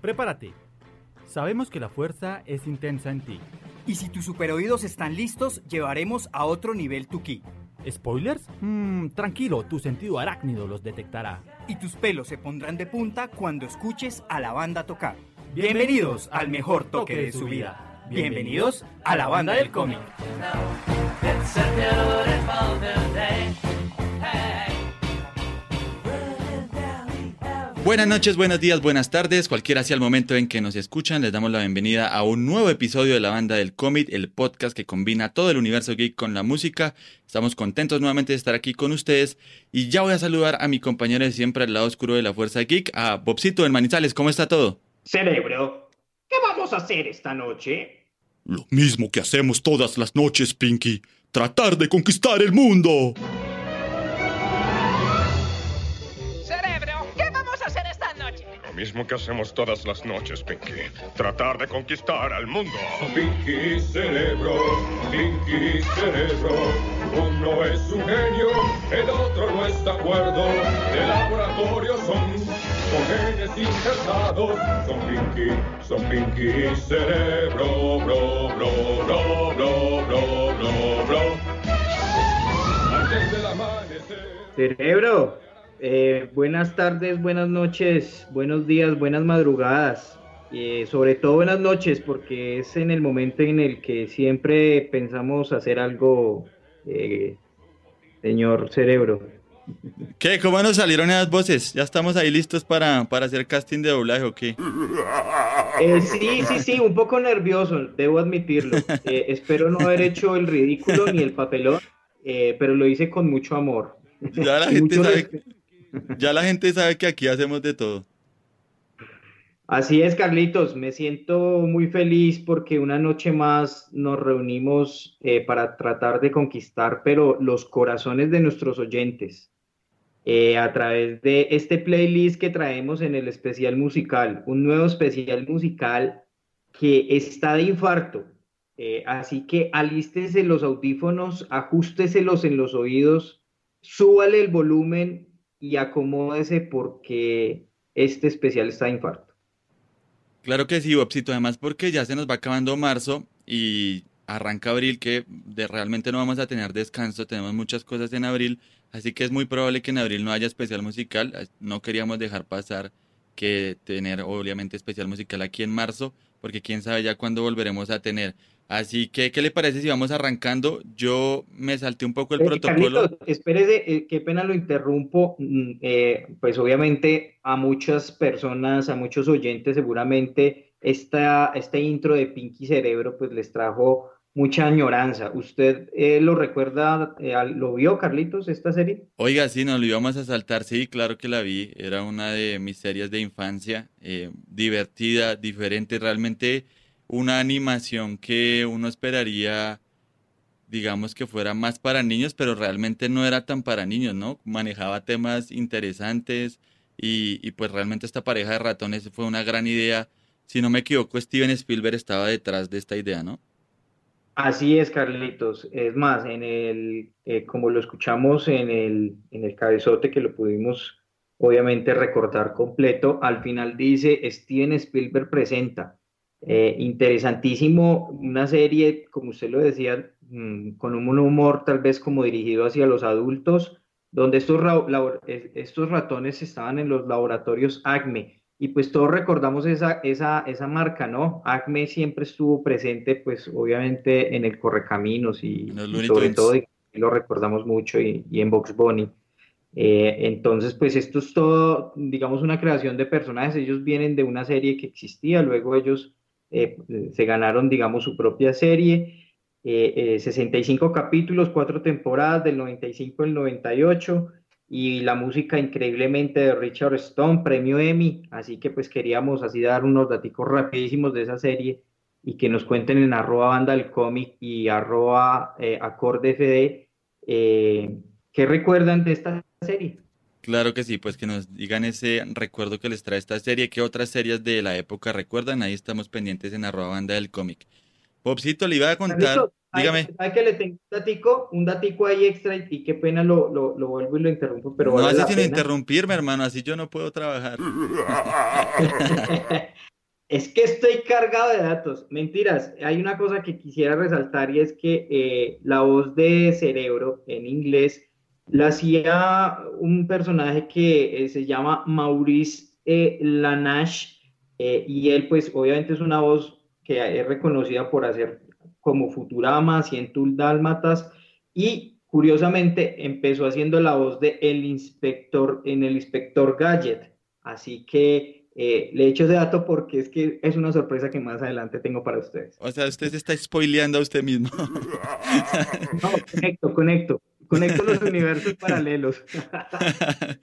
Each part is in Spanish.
prepárate. Sabemos que la fuerza es intensa en ti. Y si tus superoídos están listos, llevaremos a otro nivel tu ki. ¿Spoilers? Mmm, tranquilo, tu sentido arácnido los detectará. Y tus pelos se pondrán de punta cuando escuches a la banda tocar. Bienvenidos al mejor toque de su vida. Bienvenidos a la banda del cómic. Buenas noches, buenos días, buenas tardes, cualquiera sea el momento en que nos escuchan, les damos la bienvenida a un nuevo episodio de la banda del cómic, el podcast que combina todo el universo geek con la música. Estamos contentos nuevamente de estar aquí con ustedes y ya voy a saludar a mi compañero de siempre al lado oscuro de la fuerza geek, a Bobcito del Manizales, ¿cómo está todo? Cerebro, ¿qué vamos a hacer esta noche? Lo mismo que hacemos todas las noches, Pinky, tratar de conquistar el mundo. Mismo que hacemos todas las noches, Pinky. Tratar de conquistar al mundo. Pinky Cerebro, Pinky Cerebro. Uno es un genio, el otro no está de acuerdo. De laboratorio son, son genes injertados. Son Pinky, son Pinky Cerebro, bro, bro, bro, bro, bro, bro, bro. Antes del amanecer. Cerebro. Eh, buenas tardes, buenas noches, buenos días, buenas madrugadas. Eh, sobre todo buenas noches, porque es en el momento en el que siempre pensamos hacer algo, eh, señor cerebro. ¿Qué? ¿Cómo nos salieron esas voces? ¿Ya estamos ahí listos para, para hacer casting de doblaje o qué? sí, sí, sí, un poco nervioso, debo admitirlo. espero no haber hecho el ridículo ni el papelón, pero lo hice con mucho amor. Ya la gente sabe, ya la gente sabe que aquí hacemos de todo. Así es, Carlitos. Me siento muy feliz porque una noche más nos reunimos eh, para tratar de conquistar, pero los corazones de nuestros oyentes eh, a través de este playlist que traemos en el especial musical, un nuevo especial musical que está de infarto. Eh, así que alístese los audífonos, ajusteselos en los oídos, súbale el volumen y acomódese porque este especial está de infarto. Claro que sí, Bobcito, además porque ya se nos va acabando marzo y arranca abril que de, realmente no vamos a tener descanso, tenemos muchas cosas en abril, así que es muy probable que en abril no haya especial musical, no queríamos dejar pasar que tener obviamente especial musical aquí en marzo, porque quién sabe ya cuándo volveremos a tener. Así que, ¿qué le parece si vamos arrancando? Yo me salté un poco el protocolo. Carlitos, espérese, eh, qué pena lo interrumpo. Mm, eh, pues obviamente a muchas personas, a muchos oyentes seguramente esta, este intro de Pinky Cerebro pues les trajo mucha añoranza. ¿Usted eh, lo recuerda, lo vio Carlitos esta serie? Oiga, sí, nos lo íbamos a saltar, sí, claro que la vi. Era una de mis series de infancia, divertida, diferente, realmente una animación que uno esperaría, digamos, que fuera más para niños, pero realmente no era tan para niños, ¿no? Manejaba temas interesantes y, pues realmente esta pareja de ratones fue una gran idea. Si no me equivoco, Steven Spielberg estaba detrás de esta idea, ¿no? Así es, Carlitos. Es más, en el, eh, como lo escuchamos en el, en el cabezote que lo pudimos obviamente recordar completo, al final dice Steven Spielberg presenta. Eh, interesantísimo, una serie, como usted lo decía, mm, con un humor tal vez como dirigido hacia los adultos, donde estos, estos ratones estaban en los laboratorios ACME. Y pues todos recordamos esa, esa, esa marca, ¿no? ACME siempre estuvo presente, pues obviamente en el Correcaminos y, sobre todo lo recordamos mucho y, en Box Bunny. Eh, entonces, pues esto es todo, digamos, una creación de personajes. Ellos vienen de una serie que existía, luego ellos eh, se ganaron, digamos, su propia serie. 65 eh, eh, capítulos, cuatro temporadas, del 95 al 98, y la música increíblemente de Richard Stone, premio Emmy, así que pues queríamos así dar unos datos rapidísimos de esa serie y que nos cuenten en arroba banda del cómic y arroba acorde FD, ¿qué recuerdan de esta serie? Claro que sí, pues que nos digan ese recuerdo que les trae esta serie, qué otras series de la época recuerdan, ahí estamos pendientes en arroba banda del cómic. Popcito, le iba a contar, dígame. ¿Sabe que le tengo un datico, un datico ahí extra y qué pena lo, lo, lo vuelvo y lo interrumpo, pero No vale hace la sino pena. interrumpirme, hermano, así yo no puedo trabajar. Es que estoy cargado de datos. Mentiras. Hay una cosa que quisiera resaltar y es que eh, la voz de Cerebro en inglés la hacía un personaje que eh, se llama Maurice eh, Lanache eh, y él pues obviamente es una voz que es reconocida por hacer como Futurama, Cientul Dálmatas y curiosamente empezó haciendo la voz de el inspector en el inspector Gadget. Así que eh, le echo ese dato porque es que es una sorpresa que más adelante tengo para ustedes. O sea, usted se está spoileando a usted mismo. No, conecto, conecto. Conecto los universos paralelos.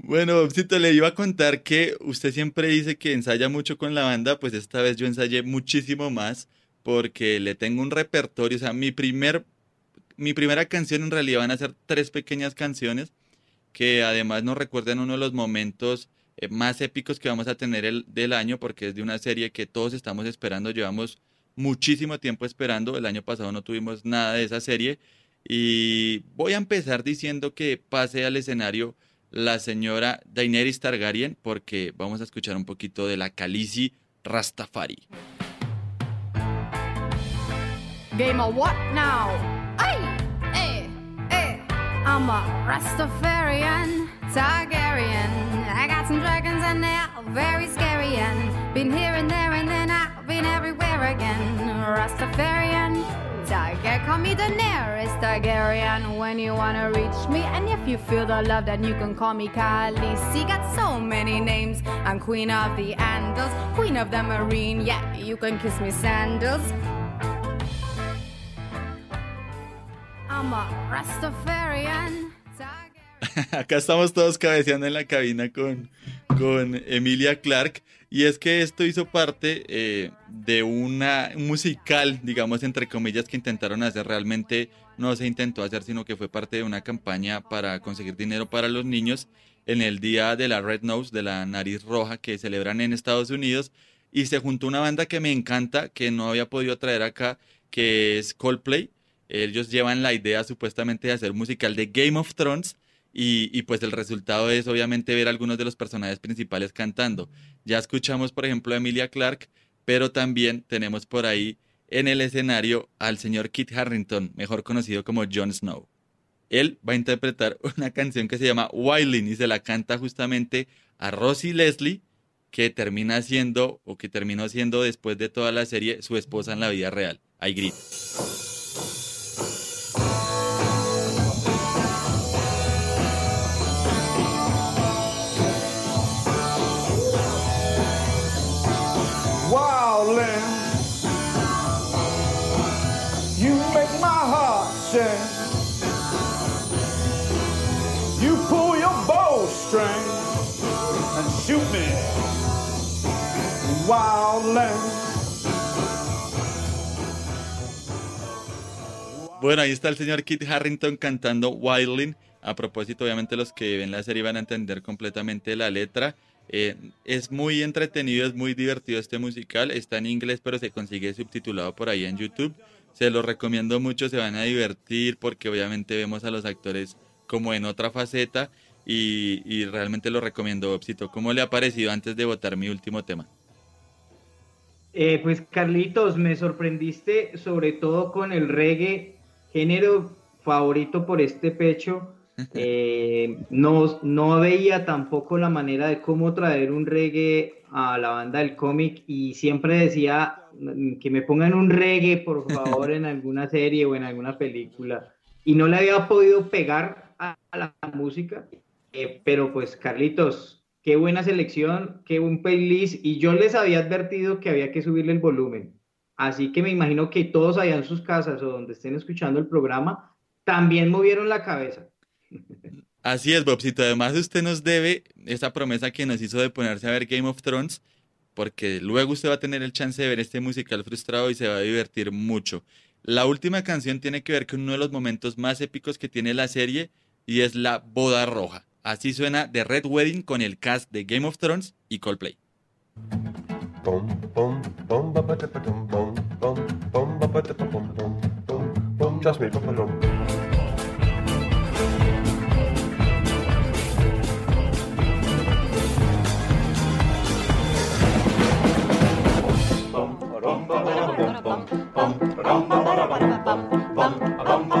Bueno, Bobcito, le iba a contar que usted siempre dice que ensaya mucho con la banda, pues esta vez yo ensayé muchísimo más porque le tengo un repertorio, o sea, mi primer, mi primera canción en realidad van a ser tres pequeñas canciones que además nos recuerdan uno de los momentos eh, más épicos que vamos a tener el, del año porque es de una serie que todos estamos esperando, llevamos muchísimo tiempo esperando, el año pasado no tuvimos nada de esa serie y voy a empezar diciendo que pase al escenario la señora Daenerys Targaryen porque vamos a escuchar un poquito de la Khaleesi Rastafari. Game of what now? Ay, eh, eh. I'm a Rastafarian, Targaryen. I got some dragons and they're very scary. And been here and there and then I've been everywhere again. Rastafarian, Targaryen. Call me Daenerys Targaryen when you wanna reach me. And if you feel the love, then you can call me Khaleesi. Got so many names. I'm Queen of the Andals, Queen of the Marine. Yeah, you can kiss me sandals. I'm a Rastafarian. Acá estamos todos cabeceando en la cabina con, con Emilia Clark. Y es que esto hizo parte eh, de una un musical, digamos, entre comillas, que intentaron hacer. Realmente no se intentó hacer, sino que fue parte de una campaña para conseguir dinero para los niños en el día de la Red Nose, de la nariz roja, que celebran en Estados Unidos. Y se juntó una banda que me encanta, que no había podido traer acá, que es Coldplay. Ellos llevan la idea supuestamente de hacer musical de Game of Thrones y, pues el resultado es obviamente ver algunos de los personajes principales cantando. Ya escuchamos por ejemplo a Emilia Clark, pero también tenemos por ahí en el escenario al señor Kit Harrington, mejor conocido como Jon Snow. Él va a interpretar una canción que se llama Wilding y se la canta justamente a Rosie Leslie, que termina siendo o que terminó siendo después de toda la serie su esposa en la vida real. Hay gritos. Bueno, ahí está el señor Kit Harrington cantando Wildling. A propósito, obviamente los que ven la serie van a entender completamente la letra. Eh, es muy entretenido, es muy divertido este musical. Está en inglés, pero se consigue subtitulado por ahí en YouTube. Se lo recomiendo mucho, se van a divertir porque obviamente vemos a los actores como en otra faceta y, realmente lo recomiendo. ¿Cómo le ha parecido antes de votar mi último tema? Eh, pues Carlitos, me sorprendiste sobre todo con el reggae, género favorito por este pecho. Eh, no, no veía tampoco la manera de cómo traer un reggae a la banda del cómic y siempre decía mm, que me pongan un reggae, por favor, en alguna serie o en alguna película. Y no le había podido pegar a, a la música, eh, pero pues Carlitos, qué buena selección, qué buen playlist. Y yo les había advertido que había que subirle el volumen. Así que me imagino que todos allá en sus casas o donde estén escuchando el programa también movieron la cabeza. Así es, Bobcito. Además, usted nos debe esa promesa que nos hizo de ponerse a ver Game of Thrones, porque luego usted va a tener el chance de ver este musical frustrado y se va a divertir mucho. La última canción tiene que ver con uno de los momentos más épicos que tiene la serie y es la boda roja. Así suena The Red Wedding con el cast de Game of Thrones y Coldplay. Just me. Bum, bum, bum, bum, bum, bum, bum, bum, bum, bum, bum, bum, bum,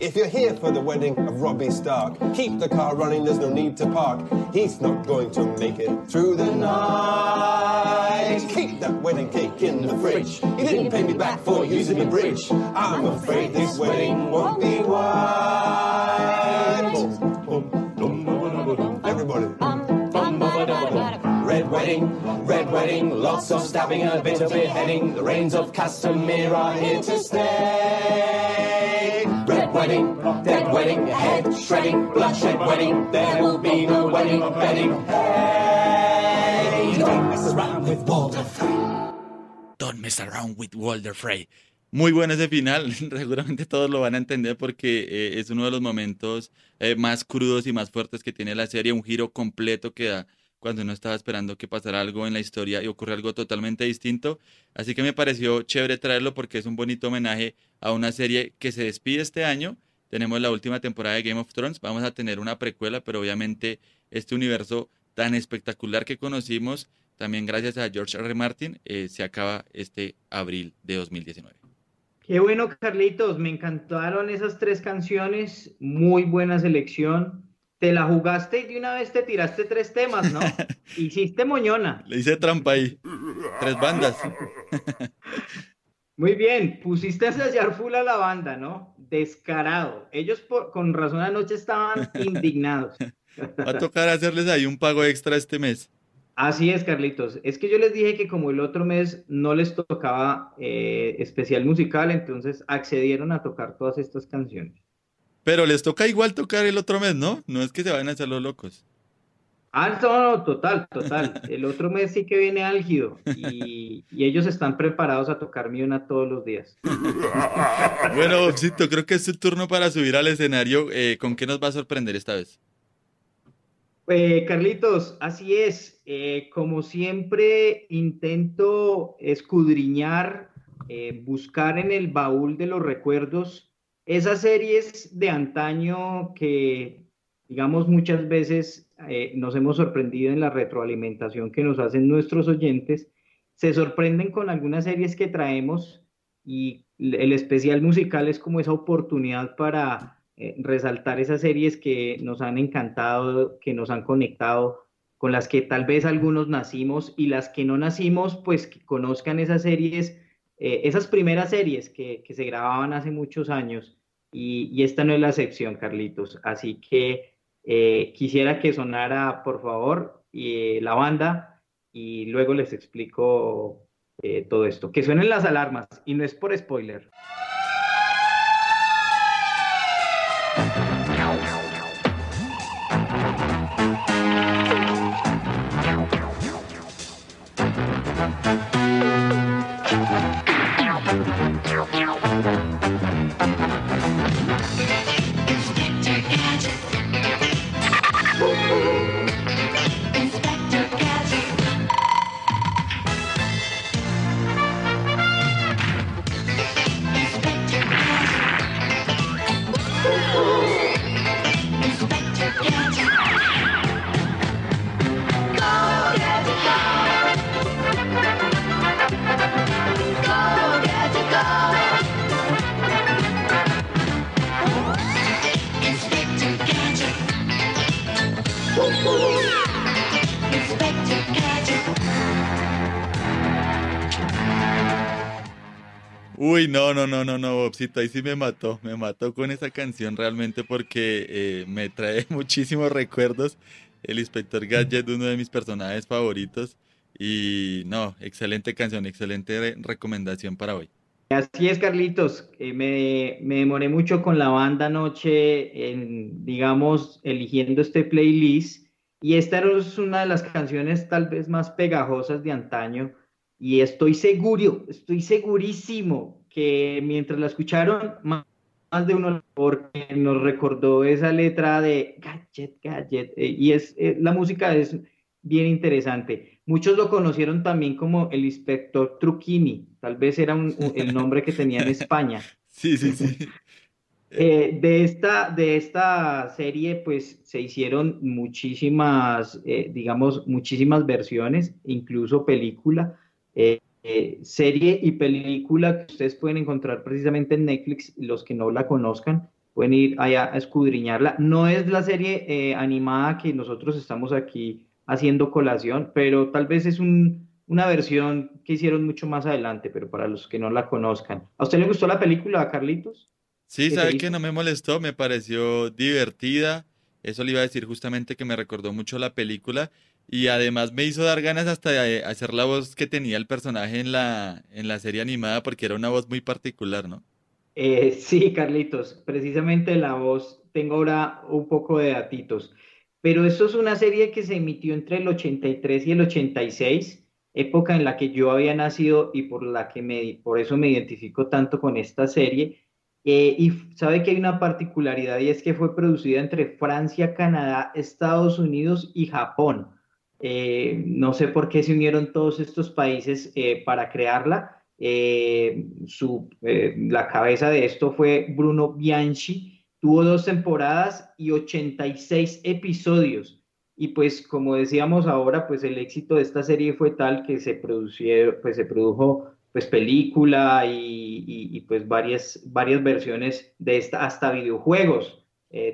if you're here for the wedding of Robbie Stark, keep the car running, there's no need to park. He's not going to make it through the night. Keep that wedding cake in the fridge. He didn't pay me back for using the bridge. I'm afraid this wedding won't be white. Everybody. Red wedding, red wedding, lots of stabbing, a bit of beheading. The reigns of Castamere are here to stay. Don't mess around with Walter Frey. Don't mess around with Walter Frey. Muy bueno ese final, seguramente todos lo van a entender porque eh, es uno de los momentos eh, más crudos y más fuertes que tiene la serie, un giro completo que da cuando uno estaba esperando que pasara algo en la historia y ocurre algo totalmente distinto. Así que me pareció chévere traerlo porque es un bonito homenaje a una serie que se despide este año. Tenemos la última temporada de Game of Thrones, vamos a tener una precuela, pero obviamente este universo tan espectacular que conocimos, también gracias a George R. Martin, eh, se acaba este abril de 2019. Qué bueno, Carlitos, me encantaron esas tres canciones, muy buena selección te la jugaste y de una vez te tiraste tres temas, ¿no? Hiciste moñona. Le hice trampa ahí. Tres bandas. Muy bien, pusiste a sellar full a la banda, ¿no? Descarado. Ellos por, con razón anoche estaban indignados. Va a tocar hacerles ahí un pago extra este mes. Así es, Carlitos. Es que yo les dije que como el otro mes no les tocaba eh, especial musical, entonces accedieron a tocar todas estas canciones. Pero les toca igual tocar el otro mes, ¿no? No es que se vayan a hacer los locos. Ah, no, no, total, total. El otro mes sí que viene álgido y, y ellos están preparados a tocar Miona todos los días. bueno, Bobcito, creo que es el turno para subir al escenario. Eh, ¿Con qué nos va a sorprender esta vez? Eh, Carlitos, así es. Eh, como siempre, intento escudriñar, eh, buscar en el baúl de los recuerdos esas series de antaño que, digamos, muchas veces eh, nos hemos sorprendido en la retroalimentación que nos hacen nuestros oyentes, se sorprenden con algunas series que traemos y el especial musical es como esa oportunidad para eh, resaltar esas series que nos han encantado, que nos han conectado, con las que tal vez algunos nacimos y las que no nacimos, pues que conozcan esas series, eh, esas primeras series que, que se grababan hace muchos años y, esta no es la excepción, Carlitos. Así que eh, quisiera que sonara, por favor, eh, la banda y luego les explico eh, todo esto. Que suenen las alarmas y no es por spoiler. No, no, no, no, Bobcito, ahí sí me mató, me mató con esa canción realmente porque eh, me trae muchísimos recuerdos. El Inspector Gadget, uno de mis personajes favoritos. Y no, excelente canción, excelente recomendación para hoy. Así es, Carlitos. Eh, me, me, demoré mucho con la banda anoche, en, digamos, eligiendo este playlist. Y esta es una de las canciones tal vez más pegajosas de antaño y estoy seguro, estoy segurísimo que mientras la escucharon, más, de uno, porque nos recordó esa letra de Gadget, Gadget, eh, y es, eh, la música es bien interesante. Muchos lo conocieron también como el inspector Truquini, tal vez era un- un- el nombre que tenía en España. Sí, sí, sí. Eh, de esta, de esta serie, pues se hicieron muchísimas, eh, digamos, muchísimas versiones, incluso película. Eh, eh, serie y película que ustedes pueden encontrar precisamente en Netflix, los que no la conozcan, pueden ir allá a escudriñarla. No es la serie eh, animada que nosotros estamos aquí haciendo colación, pero tal vez es un, una versión que hicieron mucho más adelante, pero para los que no la conozcan. ¿A usted le gustó la película, Carlitos? Sí, ¿Qué te sabe que no me molestó, me pareció divertida. Eso le iba a decir justamente que me recordó mucho la película y además me hizo dar ganas hasta de hacer la voz que tenía el personaje en la, en la serie animada porque era una voz muy particular, ¿no? Eh, sí, Carlitos, precisamente la voz, tengo ahora un poco de datitos, pero esto es una serie que se emitió entre el 83 y el 86, época en la que yo había nacido y por la que me, por eso me identifico tanto con esta serie. Eh, y sabe que hay una particularidad y es que fue producida entre Francia, Canadá, Estados Unidos y Japón. Eh, no sé por qué se unieron todos estos países eh, para crearla. Eh, su, eh, la cabeza de esto fue Bruno Bianchi. Tuvo dos temporadas y 86 episodios. Y pues como decíamos ahora, pues el éxito de esta serie fue tal que se pues se produjo pues película y, y- pues varias, varias versiones de esta, hasta videojuegos.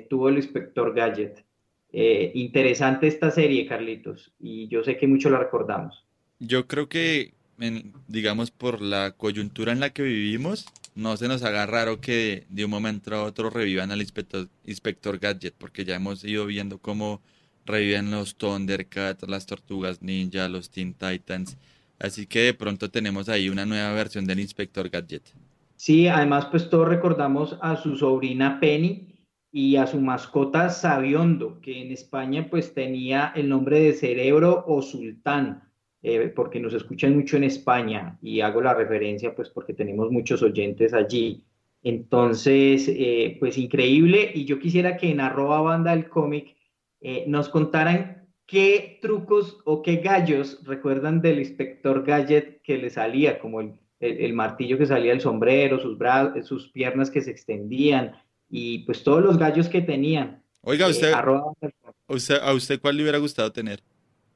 tuvo el Inspector Gadget. Eh, interesante esta serie, Carlitos, y yo sé que mucho la recordamos. Yo creo que, en- digamos, por la coyuntura en la que vivimos, no se nos haga raro que de un momento a otro revivan al Inspector, Inspector Gadget, porque ya hemos ido viendo cómo reviven los Thundercats, las Tortugas Ninja, los Teen Titans. Así que de pronto tenemos ahí una nueva versión del Inspector Gadget. Sí, además, pues todos recordamos a su sobrina Penny y a su mascota Sabiondo, que en España pues tenía el nombre de Cerebro o Sultán, eh, porque nos escuchan mucho en España y hago la referencia pues porque tenemos muchos oyentes allí. Entonces, eh, pues increíble y yo quisiera que en arroba banda del cómic eh, nos contaran qué trucos o qué gallos recuerdan del inspector Gadget que le salía, como el, el- martillo que salía del sombrero, sus brazos, sus piernas que se extendían y pues todos los gallos que tenían. Oiga, Eh, usted, arroba banda del cómic. ¿a usted, a usted cuál le hubiera gustado tener?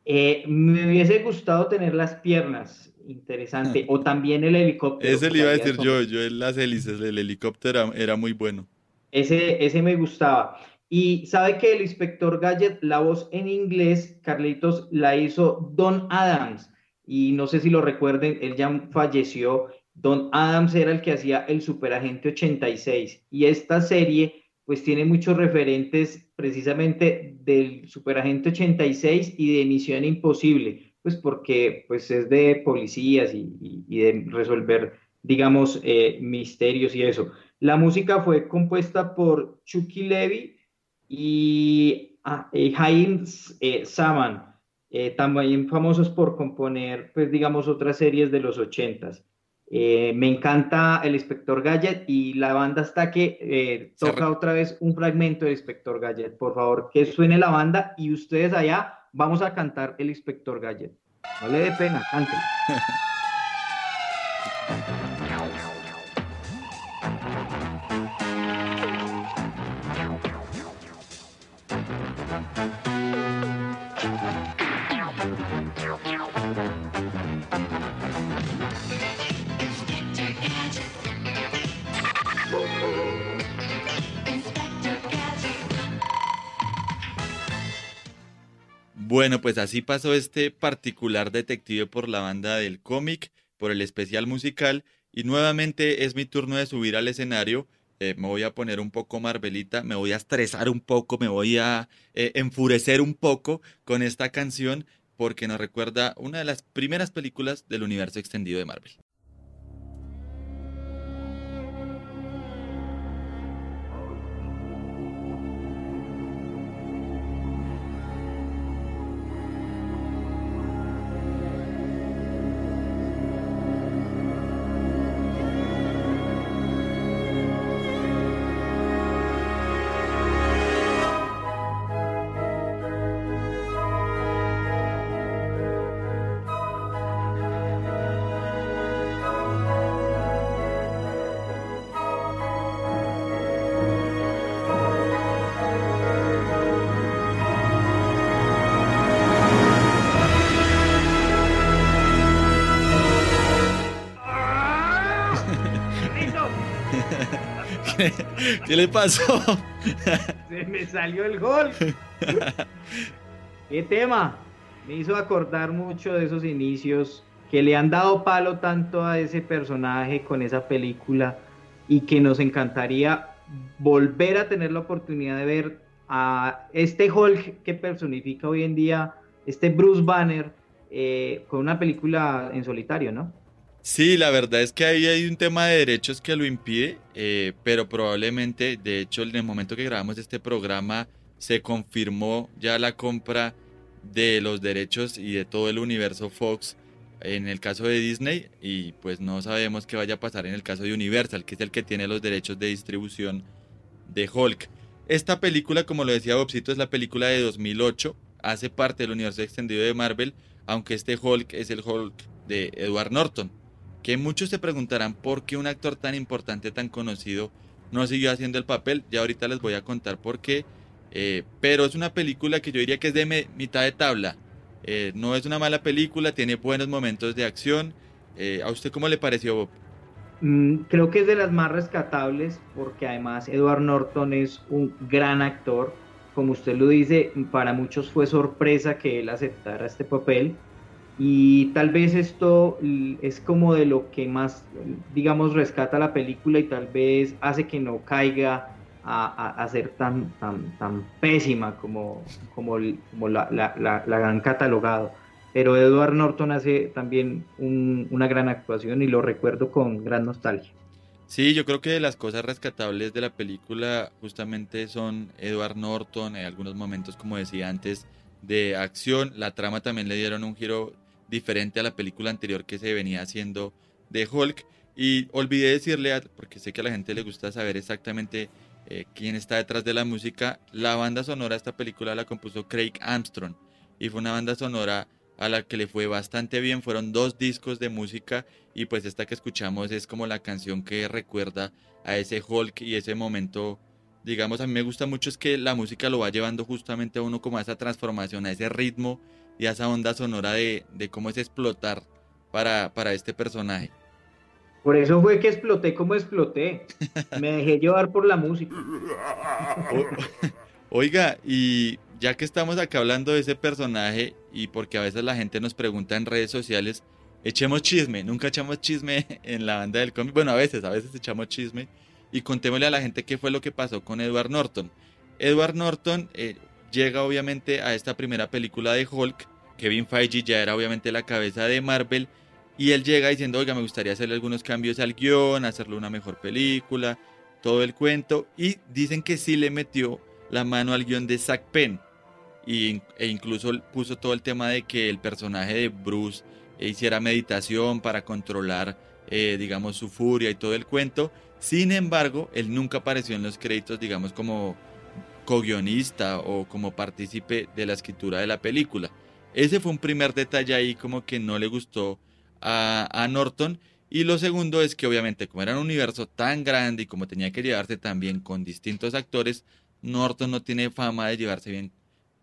Eh, me hubiese gustado tener las piernas, interesante, o también el helicóptero. Ese le iba a decir yo, yo en las hélices, el helicóptero era, era muy bueno. Ese, ese me gustaba. Y sabe que el inspector Gadget, la voz en inglés, Carlitos, la hizo Don Adams. Y no sé si lo recuerden, él ya falleció. Don Adams era el que hacía el Superagente 86. Y esta serie, pues tiene muchos referentes precisamente del Superagente 86 y de Misión Imposible, pues porque pues es de policías y, de resolver, digamos, eh, misterios y eso. La música fue compuesta por Chucky Levy y ah, eh, eh, Saman, eh, también famosos por componer, pues digamos, otras series de los ochentas. Eh, me encanta el Inspector Gadget y la banda está que eh, toca otra vez un fragmento del Inspector Gadget. Por favor, que suene la banda y ustedes allá vamos a cantar el Inspector Gadget. No le dé pena, cante. Bueno, pues así pasó este particular detective por la banda del cómic, por el especial musical, y nuevamente es mi turno de subir al escenario. Eh, me voy a poner un poco Marvelita, me voy a estresar un poco, me voy a eh, enfurecer un poco con esta canción porque nos recuerda una de las primeras películas del universo extendido de Marvel. ¿Qué le pasó? Se me salió el gol. ¿Qué tema? Me hizo acordar mucho de esos inicios que le han dado palo tanto a ese personaje con esa película y que nos encantaría volver a tener la oportunidad de ver a este Hulk que personifica hoy en día este Bruce Banner eh, con una película en solitario, ¿no? Sí, la verdad es que ahí hay un tema de derechos que lo impide, eh, pero probablemente, de hecho, en el momento que grabamos este programa, se confirmó ya la compra de los derechos y de todo el universo Fox en el caso de Disney y pues no sabemos qué vaya a pasar en el caso de Universal, que es el que tiene los derechos de distribución de Hulk. Esta película, como lo decía Bobcito, es la película de 2008, hace parte del universo extendido de Marvel, aunque este Hulk es el Hulk de Edward Norton, que muchos se preguntarán por qué un actor tan importante, tan conocido, no siguió haciendo el papel, ya ahorita les voy a contar por qué, eh, pero es una película que yo diría que es de mitad de tabla, eh, no es una mala película, tiene buenos momentos de acción. Eh, ¿A usted cómo le pareció, Bob? Mm, creo que es de las más rescatables porque además Edward Norton es un gran actor. Como usted lo dice, para muchos fue sorpresa que él aceptara este papel. Y tal vez esto es como de lo que más, digamos, rescata la película y tal vez hace que no caiga a, ser tan, tan, tan pésima como, como, como la, la, han catalogado. Pero Edward Norton hace también una gran actuación y lo recuerdo con gran nostalgia. Sí, yo creo que las cosas rescatables de la película justamente son Edward Norton, en algunos momentos, como decía antes, de acción. La trama también le dieron un giro diferente a la película anterior que se venía haciendo de Hulk. Y olvidé decirle, porque sé que a la gente le gusta saber exactamente eh, quién está detrás de la música. La banda sonora de esta película la compuso Craig Armstrong y fue una banda sonora a la que le fue bastante bien. Fueron dos discos de música y pues esta que escuchamos es como la canción que recuerda a ese Hulk y ese momento. Digamos, a mí me gusta mucho es que la música lo va llevando justamente a uno como a esa transformación, a ese ritmo y a esa onda sonora de, de cómo es explotar para, para este personaje. Por eso fue que exploté como exploté. Me dejé llevar por la música. Oiga, y ya que estamos acá hablando de ese personaje y porque a veces la gente nos pregunta en redes sociales, echemos chisme. Nunca echamos chisme en la banda del cómic. Bueno, a veces, a veces echamos chisme. Y contémosle a la gente qué fue lo que pasó con Edward Norton. Edward Norton eh, llega obviamente a esta primera película de Hulk. Kevin Feige ya era obviamente la cabeza de Marvel y él llega diciendo, oiga, me gustaría hacerle algunos cambios al guion, hacerle una mejor película, todo el cuento. Y dicen que sí le metió la mano al guion de Zack Penn. Y, e incluso puso todo el tema de que el personaje de Bruce hiciera meditación para controlar, eh, digamos, su furia y todo el cuento. Sin embargo, él nunca apareció en los créditos, digamos, como co-guionista o como partícipe de la escritura de la película. Ese fue un primer detalle ahí como que no le gustó a, Norton. Y lo segundo es que obviamente como era un universo tan grande y como tenía que llevarse también con distintos actores, Norton no tiene fama de llevarse bien,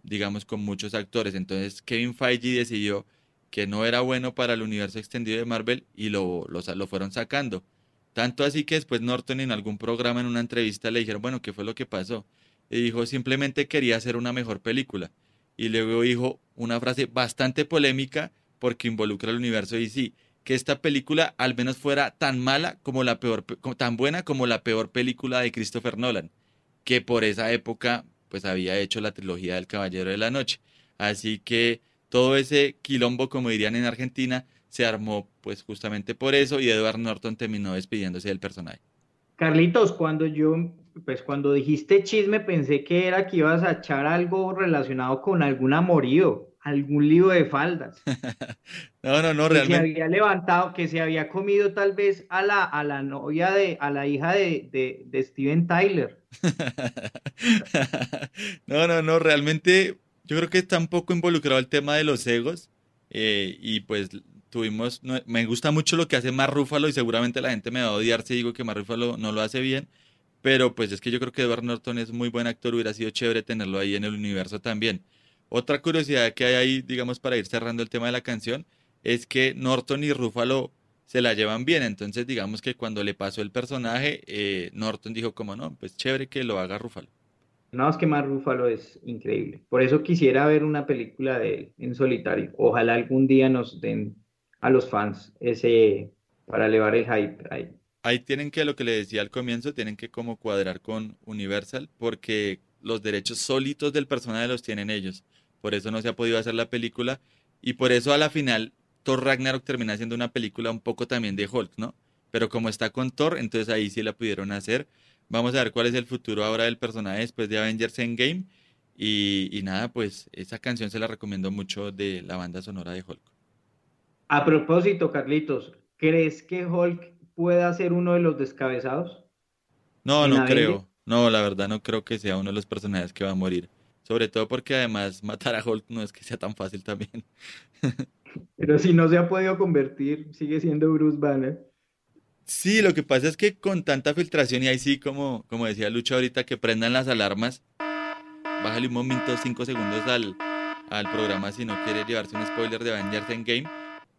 digamos, con muchos actores. Entonces Kevin Feige decidió que no era bueno para el universo extendido de Marvel y lo, lo, lo fueron sacando. Tanto así que después Norton en algún programa, en una entrevista, le dijeron, bueno, ¿qué fue lo que pasó? Y dijo, simplemente quería hacer una mejor película. Y luego dijo una frase bastante polémica porque involucra el universo DC. Que esta película al menos fuera tan mala como la peor, tan buena como la peor película de Christopher Nolan, que por esa época pues había hecho la trilogía del Caballero de la Noche. Así que todo ese quilombo, como dirían en Argentina, se armó pues justamente por eso y Edward Norton terminó despidiéndose del personaje. Carlitos, cuando yo, pues cuando dijiste chisme pensé que era que ibas a echar algo relacionado con algún amorío algún lío de faldas. no, no, no, realmente. se había levantado, que se había comido tal vez a la, a la novia de, a la hija de, de, Steven Tyler. no, no, no, realmente yo creo que está un poco involucrado el tema de los egos. Eh, y pues tuvimos, me gusta mucho lo que hace Mar Rúfalo y seguramente la gente me va a odiar si digo que Mar Rúfalo no lo hace bien. Pero pues es que yo creo que Edward Norton es muy buen actor, hubiera sido chévere tenerlo ahí en el universo también. Otra curiosidad que hay ahí, digamos, para ir cerrando el tema de la canción, es que Norton y Ruffalo se la llevan bien. Entonces, digamos que cuando le pasó el personaje, eh, Norton dijo como no, pues chévere que lo haga Ruffalo. No, es que más Ruffalo es increíble. Por eso quisiera ver una película de él en solitario. Ojalá algún día nos den a los fans ese para elevar el hype ahí. Ahí tienen que, lo que le decía al comienzo, tienen que como cuadrar con Universal porque los derechos solitos del personaje los tienen ellos. Por eso no se ha podido hacer la película y por eso a la final Thor Ragnarok termina siendo una película un poco también de Hulk, ¿no? Pero como está con Thor, entonces ahí sí la pudieron hacer. Vamos a ver cuál es el futuro ahora del personaje después de Avengers Endgame. Y, y nada, pues esa canción se la recomiendo mucho de la banda sonora de Hulk. A propósito, Carlitos, ¿crees que Hulk pueda ser uno de los descabezados? No, no creo. No, la verdad no creo que sea uno de los personajes que va a morir. Sobre todo porque además matar a Hulk no es que sea tan fácil también. Pero si no se ha podido convertir, sigue siendo Bruce Banner. Sí, lo que pasa es que con tanta filtración y ahí sí, como, como decía Lucha ahorita, que prendan las alarmas, bájale un momento, cinco segundos al, al programa si no quiere llevarse un spoiler de Avengers Endgame,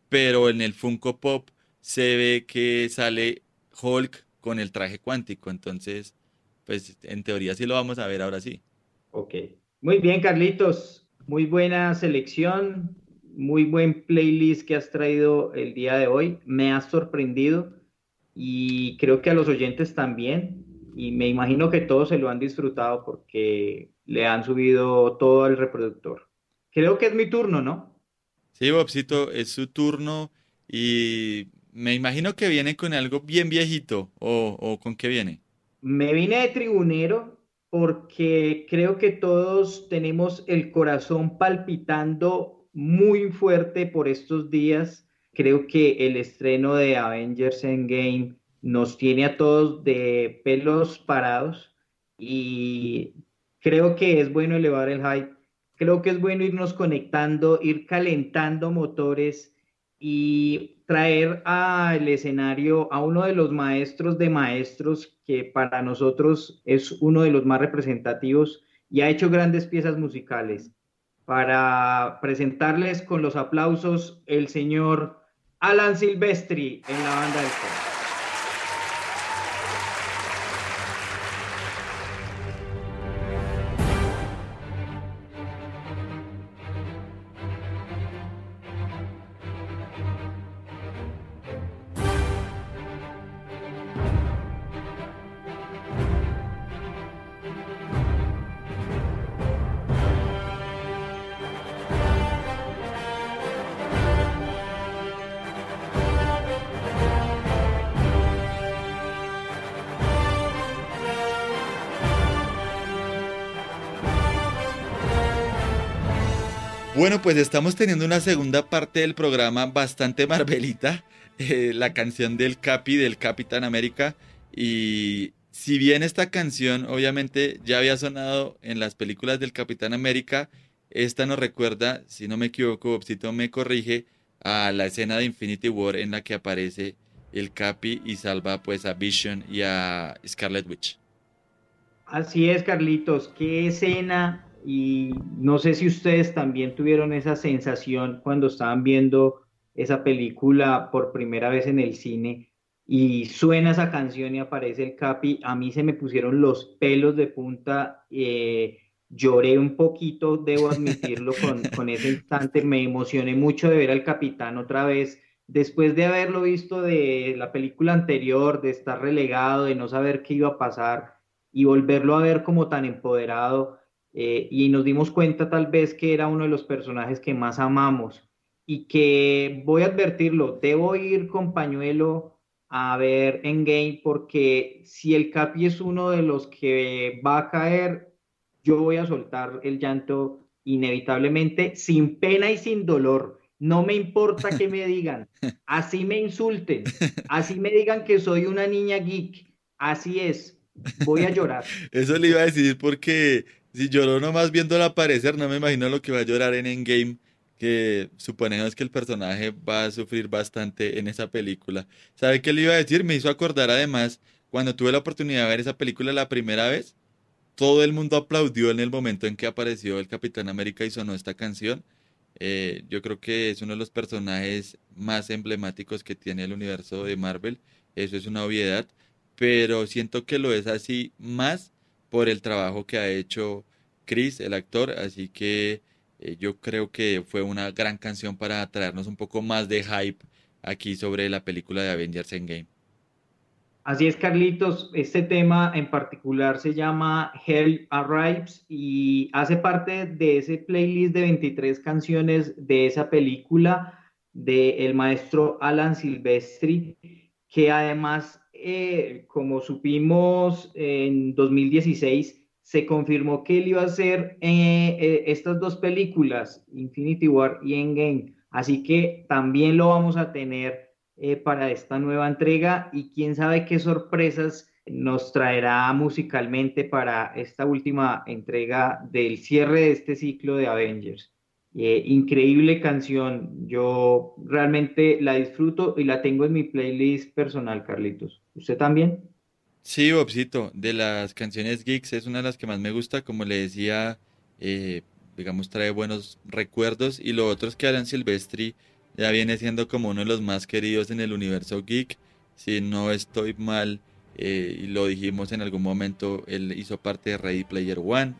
pero en el Funko Pop se ve que sale Hulk con el traje cuántico, entonces, pues en teoría sí lo vamos a ver ahora sí. Ok. Muy bien, Carlitos. Muy buena selección, muy buen playlist que has traído el día de hoy. Me has sorprendido y creo que a los oyentes también. Y me imagino que todos se lo han disfrutado porque le han subido todo al reproductor. Creo que es mi turno, ¿no? Sí, Bobcito, es su turno y me imagino que viene con algo bien viejito o, con qué viene. Me vine de tribunero porque creo que todos tenemos el corazón palpitando muy fuerte por estos días. Creo que el estreno de Avengers Endgame nos tiene a todos de pelos parados y creo que es bueno elevar el hype. Creo que es bueno irnos conectando, ir calentando motores y traer al escenario a uno de los maestros de maestros que para nosotros es uno de los más representativos y ha hecho grandes piezas musicales. Para presentarles con los aplausos el señor Alan Silvestri en la banda del. Bueno, pues estamos teniendo una segunda parte del programa bastante marvelita, eh, la canción del Capi, del Capitán América. Y si bien esta canción obviamente ya había sonado en las películas del Capitán América, esta nos recuerda, si no me equivoco, Bobcito me corrige, a la escena de Infinity War en la que aparece el Capi y salva pues a Vision y a Scarlet Witch. Así es, Carlitos, qué escena y no sé si ustedes también tuvieron esa sensación cuando estaban viendo esa película por primera vez en el cine y suena esa canción y aparece el Capi, a mí se me pusieron los pelos de punta, eh, lloré un poquito, debo admitirlo, con, con ese instante, me emocioné mucho de ver al capitán otra vez, después de haberlo visto de la película anterior, de estar relegado, de no saber qué iba a pasar y volverlo a ver como tan empoderado eh, y nos dimos cuenta tal vez que era uno de los personajes que más amamos y que voy a advertirlo, debo ir con pañuelo a ver en game porque si el Capi es uno de los que va a caer, yo voy a soltar el llanto inevitablemente sin pena y sin dolor. No me importa que me digan, así me insulten, así me digan que soy una niña geek, así es, voy a llorar. Eso le iba a decir porque si lloró nomás viéndola aparecer, no me imagino lo que va a llorar en Endgame, que suponemos que el personaje va a sufrir bastante en esa película. ¿Sabe qué le iba a decir? Me hizo acordar además, cuando tuve la oportunidad de ver esa película la primera vez, todo el mundo aplaudió en el momento en que apareció el Capitán América y sonó esta canción. Eh, yo creo que es uno de los personajes más emblemáticos que tiene el universo de Marvel. Eso es una obviedad, pero siento que lo es así más por el trabajo que ha hecho Chris, el actor. Así que eh, yo creo que fue una gran canción para traernos un poco más de hype aquí sobre la película de Avengers Endgame. Así es, Carlitos. Este tema en particular se llama Hell Arrives y hace parte de ese playlist de 23 canciones de esa película del maestro Alan Silvestri, que además, eh, como supimos en 2016, se confirmó que él iba a hacer eh, eh, estas dos películas, Infinity War y Endgame. Así que también lo vamos a tener para esta nueva entrega y quién sabe qué sorpresas nos traerá musicalmente para esta última entrega del cierre de este ciclo de Avengers. Increíble canción, yo realmente la disfruto y la tengo en mi playlist personal, Carlitos. ¿Usted también? Sí, Bobcito, de las canciones geeks es una de las que más me gusta, como le decía, eh, digamos, trae buenos recuerdos y lo otro es que Alan Silvestri ya viene siendo como uno de los más queridos en el universo geek. Si no estoy mal, eh, y lo dijimos en algún momento, él hizo parte de Ready Player One,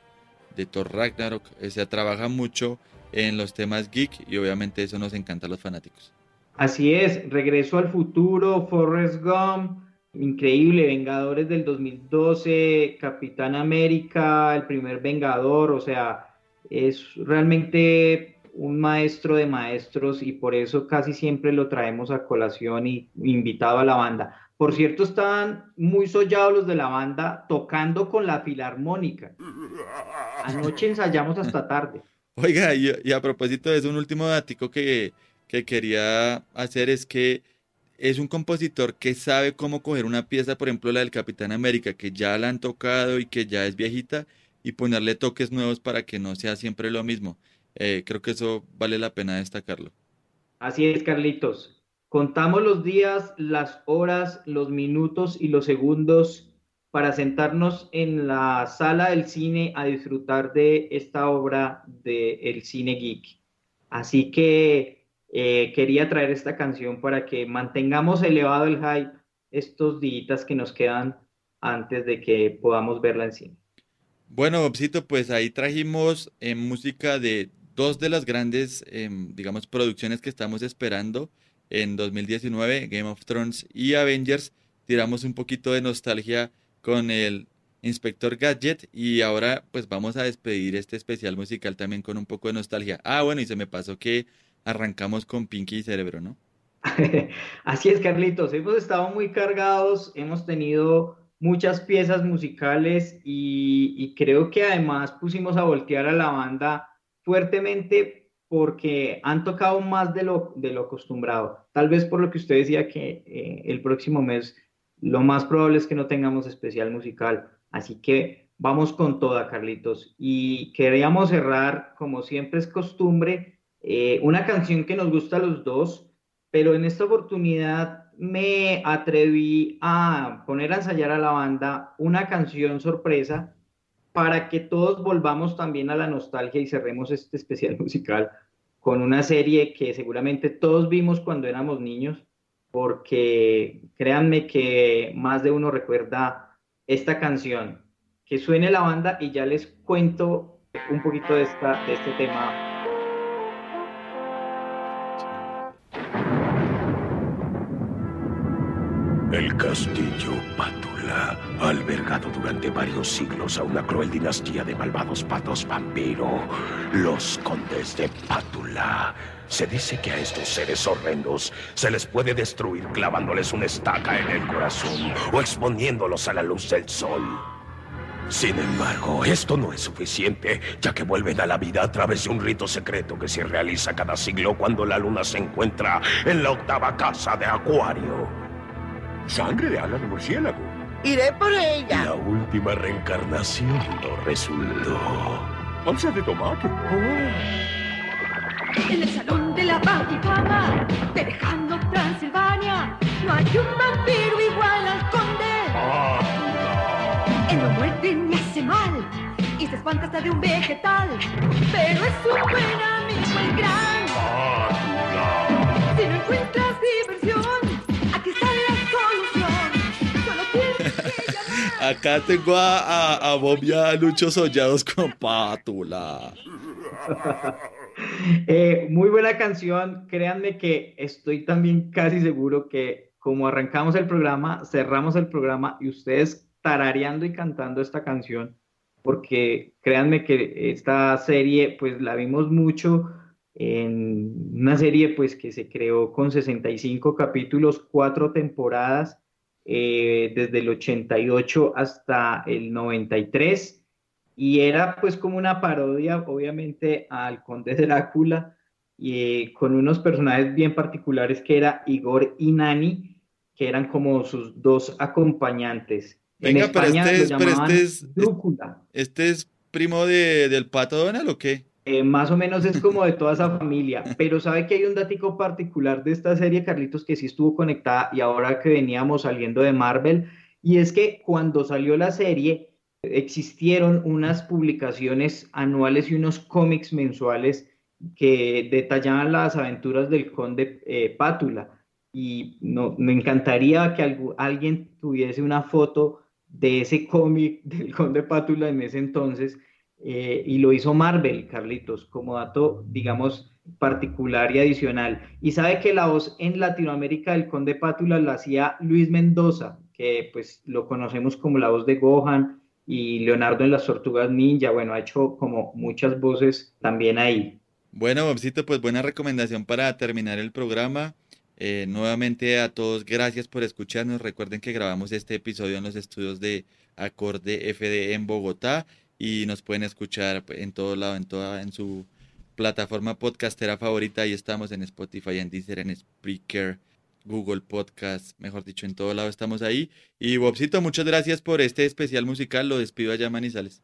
de Thor Ragnarok. O sea, trabaja mucho en los temas geek y obviamente eso nos encanta a los fanáticos. Así es, Regreso al Futuro, Forrest Gump, increíble, Vengadores del 2012, Capitán América, el primer Vengador, o sea, es realmente un maestro de maestros y por eso casi siempre lo traemos a colación y invitado a la banda. Por cierto, estaban muy sollados los de la banda tocando con la filarmónica. Anoche ensayamos hasta tarde. Oiga, y, a propósito de un último datico que, que quería hacer es que es un compositor que sabe cómo coger una pieza, por ejemplo la del Capitán América, que ya la han tocado y que ya es viejita, y ponerle toques nuevos para que no sea siempre lo mismo. Eh, creo que eso vale la pena destacarlo. Así es, Carlitos. Contamos los días, las horas, los minutos y los segundos para sentarnos en la sala del cine a disfrutar de esta obra del cine geek. Así que eh, quería traer esta canción para que mantengamos elevado el hype estos días que nos quedan antes de que podamos verla en cine. Bueno, Bobcito, pues ahí trajimos eh, música de dos de las grandes, em, digamos, producciones que estamos esperando en 2019, Game of Thrones y Avengers. Tiramos un poquito de nostalgia con el Inspector Gadget y ahora pues vamos a despedir este especial musical también con un poco de nostalgia. Ah, bueno, y se me pasó que arrancamos con Pinky y Cerebro, ¿no? Así es, Carlitos. Hemos estado muy cargados, hemos tenido muchas piezas musicales y, creo que además pusimos a voltear a la banda fuertemente porque han tocado más de lo, de lo acostumbrado. Tal vez por lo que usted decía que eh, el próximo mes lo más probable es que no tengamos especial musical. Así que vamos con toda, Carlitos. Y queríamos cerrar, como siempre es costumbre, eh, una canción que nos gusta a los dos, pero en esta oportunidad me atreví a poner a ensayar a la banda una canción sorpresa para que todos volvamos también a la nostalgia y cerremos este especial musical con una serie que seguramente todos vimos cuando éramos niños, porque créanme que más de uno recuerda esta canción. Que suene la banda y ya les cuento un poquito de, esta, de este tema castillo Pátula ha albergado durante varios siglos a una cruel dinastía de malvados patos vampiro, los condes de Pátula. Se dice que a estos seres horrendos se les puede destruir clavándoles una estaca en el corazón o exponiéndolos a la luz del sol. Sin embargo, esto no es suficiente, ya que vuelven a la vida a través de un rito secreto que se realiza cada siglo cuando la luna se encuentra en la octava casa de Acuario. Sangre de ala de murciélago. Iré por ella. La última reencarnación no resultó. Once de tomate. Oh. En el salón de la Vaticana, dejando Transilvania, no hay un vampiro igual al conde. Ah, Él no muerde ni hace mal, y se espanta hasta de un vegetal. Pero es un buen amigo el gran. Si no encuentras Acá tengo a, a, a Bob y Sollados con pátula. Eh, muy buena canción. Créanme que estoy también casi seguro que como arrancamos el programa, cerramos el programa y ustedes tarareando y cantando esta canción, porque créanme que esta serie pues la vimos mucho en una serie pues que se creó con 65 capítulos, cuatro temporadas, eh, desde el 88 hasta el 93 y era pues como una parodia obviamente al conde Drácula y eh, con unos personajes bien particulares que era Igor y Nani que eran como sus dos acompañantes. Venga, en pero España este lo es, pero llamaban este es, Drúcula. este es primo de, del pato Donald o qué? Eh, más o menos es como de toda esa familia, pero sabe que hay un datico particular de esta serie, Carlitos, que sí estuvo conectada y ahora que veníamos saliendo de Marvel, y es que cuando salió la serie existieron unas publicaciones anuales y unos cómics mensuales que detallaban las aventuras del conde eh, Pátula. Y no, me encantaría que algu- alguien tuviese una foto de ese cómic del conde Pátula en ese entonces. Eh, y lo hizo Marvel, Carlitos, como dato, digamos, particular y adicional. Y sabe que la voz en Latinoamérica del conde Pátula la hacía Luis Mendoza, que pues lo conocemos como la voz de Gohan, y Leonardo en las Tortugas Ninja, bueno, ha hecho como muchas voces también ahí. Bueno, Bobcito, pues buena recomendación para terminar el programa. Eh, nuevamente a todos, gracias por escucharnos. Recuerden que grabamos este episodio en los estudios de Acorde FD en Bogotá y nos pueden escuchar en todo lado, en toda, en su plataforma podcastera favorita. Ahí estamos en Spotify, en Deezer, en Spreaker, Google Podcast, mejor dicho, en todo lado estamos ahí. Y Bobcito, muchas gracias por este especial musical. Lo despido allá, Manizales.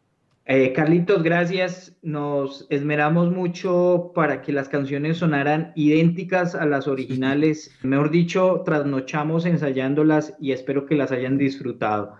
Eh, Carlitos, gracias. Nos esmeramos mucho para que las canciones sonaran idénticas a las originales. Mejor dicho, trasnochamos ensayándolas y espero que las hayan disfrutado.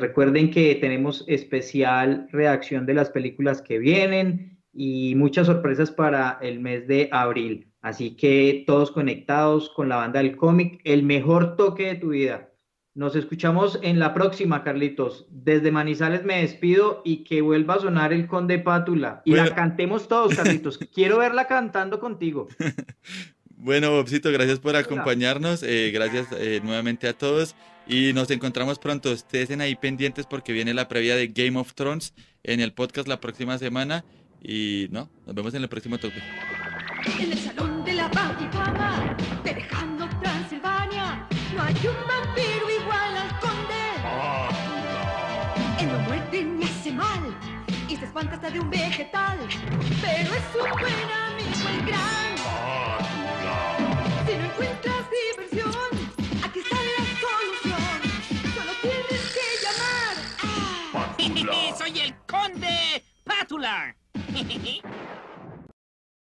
Recuerden que tenemos especial reacción de las películas que vienen y muchas sorpresas para el mes de abril. Así que todos conectados con la banda del cómic, el mejor toque de tu vida. Nos escuchamos en la próxima, Carlitos. Desde Manizales me despido y que vuelva a sonar el Conde Pátula. Y la Bueno. cantemos todos, Carlitos. Quiero verla cantando contigo. Bueno, Bobcito, gracias por acompañarnos. eh, gracias eh, nuevamente a todos. Y nos encontramos pronto. Estén ahí pendientes porque viene la previa de Game of Thrones en el podcast la próxima semana. Y no, nos vemos en el próximo toque. En el salón de la fama, dejando Transilvania, no hay un vampiro igual al conde. Él no muerde ni hace mal, y se espanta hasta de un vegetal, pero es un buen amigo el gran. Si no encuentras que